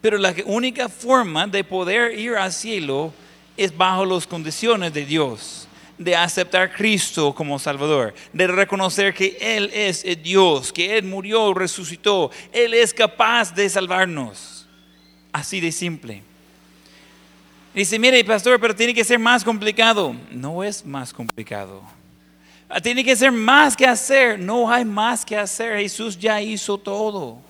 Pero la única forma de poder ir al cielo es bajo las condiciones de Dios de aceptar Cristo como Salvador, de reconocer que Él es el Dios, que Él murió, resucitó, Él es capaz de salvarnos. Así de simple. Dice, mire, pastor, pero tiene que ser más complicado. No es más complicado. Tiene que ser más que hacer. No hay más que hacer. Jesús ya hizo todo.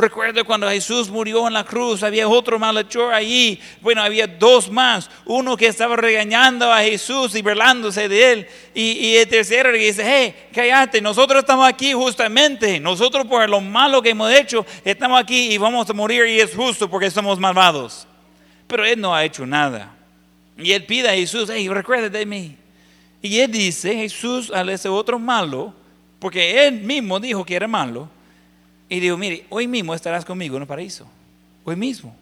Recuerdo cuando Jesús murió en la cruz, había otro malhechor allí. Bueno, había dos más. Uno que estaba regañando a Jesús y burlándose de él. Y, el tercero le dice, hey, cállate, nosotros estamos aquí justamente. Nosotros por lo malo que hemos hecho, estamos aquí y vamos a morir y es justo porque somos malvados. Pero él no ha hecho nada. Y él pide a Jesús, hey, recuerda de mí. Y él dice, Jesús, al ese otro malo, porque él mismo dijo que era malo y digo, mire, hoy mismo estarás conmigo en el paraíso. Hoy mismo.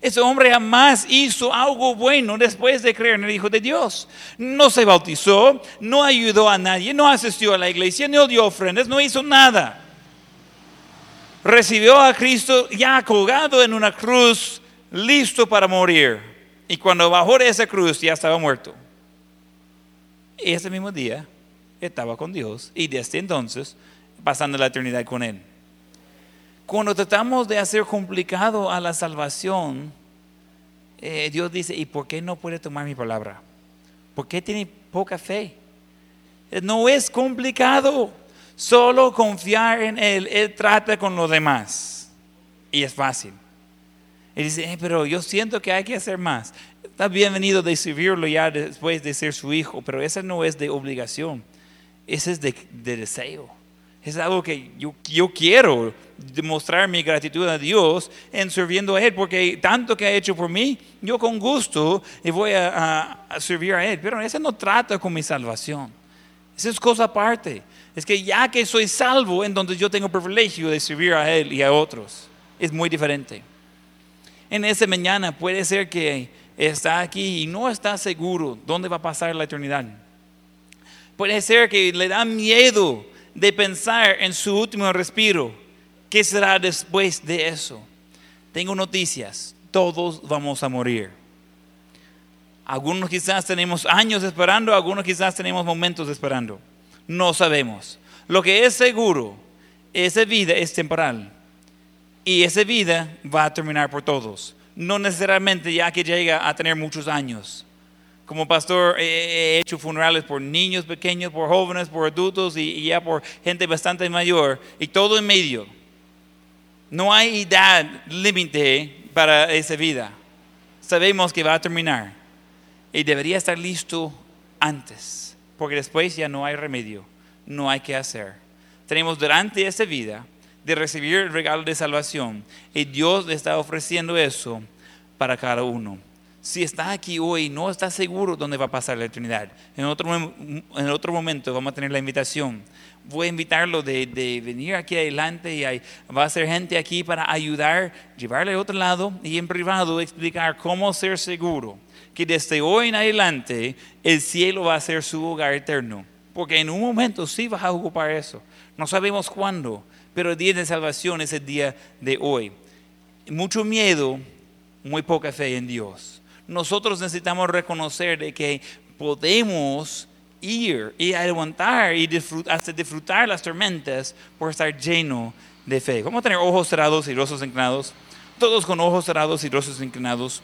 Ese hombre jamás hizo algo bueno después de creer en el Hijo de Dios. No se bautizó, no ayudó a nadie, no asistió a la iglesia, no dio ofrendas, no hizo nada. Recibió a Cristo ya colgado en una cruz, listo para morir. Y cuando bajó de esa cruz ya estaba muerto. Y ese mismo día estaba con Dios y desde entonces pasando la eternidad con Él. Cuando tratamos de hacer complicado a la salvación, eh, Dios dice, ¿y por qué no puede tomar mi palabra? ¿Por qué tiene poca fe? No es complicado, solo confiar en Él. Él trata con los demás y es fácil. Él dice, eh, pero yo siento que hay que hacer más. Está bienvenido de servirlo ya después de ser su hijo, pero esa no es de obligación, ese es de deseo. Es algo que yo, yo quiero demostrar mi gratitud a Dios en sirviendo a Él, porque tanto que ha hecho por mí, yo con gusto voy a, servir a Él. Pero eso no trata con mi salvación. Esa es cosa aparte. Es que ya que soy salvo, entonces yo tengo privilegio de servir a Él y a otros. Es muy diferente. En esa mañana puede ser que está aquí y no está seguro dónde va a pasar la eternidad. Puede ser que le da miedo de pensar en su último respiro. ¿Qué será después de eso? Tengo noticias. Todos vamos a morir. Algunos quizás tenemos años esperando, algunos quizás tenemos momentos esperando. No sabemos. Lo que es seguro, esa vida es temporal. Y esa vida va a terminar por todos. No necesariamente ya que llega a tener muchos años. Como pastor he hecho funerales por niños pequeños, por jóvenes, por adultos y, ya por gente bastante mayor. Y todo en medio. No hay edad límite para esa vida. Sabemos que va a terminar. Y debería estar listo antes. Porque después ya no hay remedio. No hay que hacer. Tenemos durante esa vida de recibir el regalo de salvación. Y Dios está ofreciendo eso para cada uno. Si está aquí hoy no está seguro dónde va a pasar la eternidad, en otro, en otro momento vamos a tener la invitación. Voy a invitarlo de, de venir aquí adelante y va a ser gente aquí para ayudar, llevarle a otro lado y en privado explicar cómo ser seguro que desde hoy en adelante el cielo va a ser su hogar eterno. Porque en un momento sí vas a ocupar eso. No sabemos cuándo, pero el día de salvación es el día de hoy. Mucho miedo, muy poca fe en Dios. Nosotros necesitamos reconocer de que podemos ir y aguantar y disfrut- hasta disfrutar las tormentas por estar lleno de fe. Vamos a tener ojos cerrados y rostros inclinados. Todos con ojos cerrados y rostros inclinados.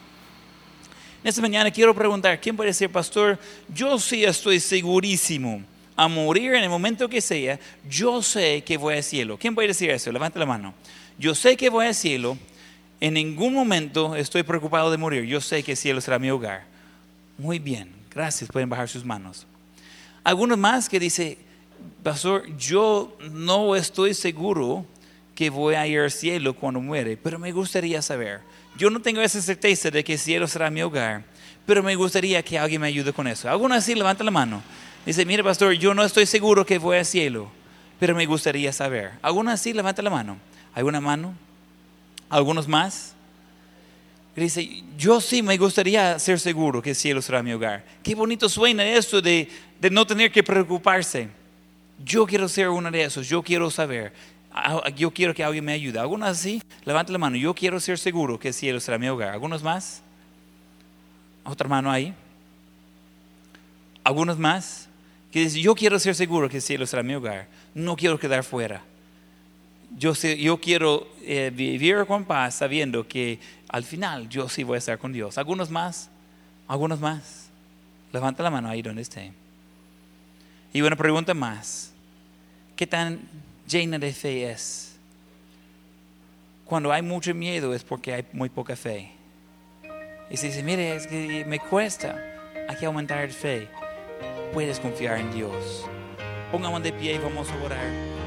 En esta mañana quiero preguntar, ¿quién puede decir, pastor? Yo sí estoy segurísimo a morir en el momento que sea, yo sé que voy al cielo. ¿Quién puede decir eso? Levante la mano. Yo sé que voy al cielo, en ningún momento estoy preocupado de morir, yo sé que el cielo será mi hogar. Muy bien, gracias, pueden bajar sus manos. Algunos más que dice, pastor, yo no estoy seguro que voy a ir al cielo cuando muere, pero me gustaría saber. Yo no tengo esa certeza de que el cielo será mi hogar, pero me gustaría que alguien me ayude con eso. Algunos así, levanta la mano. Dice, mire, pastor, yo no estoy seguro que voy al cielo, pero me gustaría saber. Algunos así, levanta la mano. ¿Hay una mano? ¿Algunos más? Y dice, yo sí me gustaría ser seguro que el cielo será mi hogar. Qué bonito suena esto de, de no tener que preocuparse. Yo quiero ser uno de esos, yo quiero saber, Ah, yo quiero que alguien me ayude. ¿Algunos así? Levante la mano, yo quiero ser seguro que el cielo será mi hogar. ¿Algunos más? ¿Otra mano ahí? ¿Algunos más? Que dicen, yo quiero ser seguro que el cielo será mi hogar. No quiero quedar fuera. Yo, quiero eh, vivir con paz sabiendo que al final yo sí voy a estar con Dios. ¿Algunos más? ¿Algunos más? Levanta la mano ahí donde esté. Y una pregunta más. ¿Qué tan llena de fe es? Cuando hay mucho miedo es porque hay muy poca fe. Y si dice, mire, es que me cuesta, hay que aumentar fe. Puedes confiar en Dios. Pongamos de pie y vamos a orar.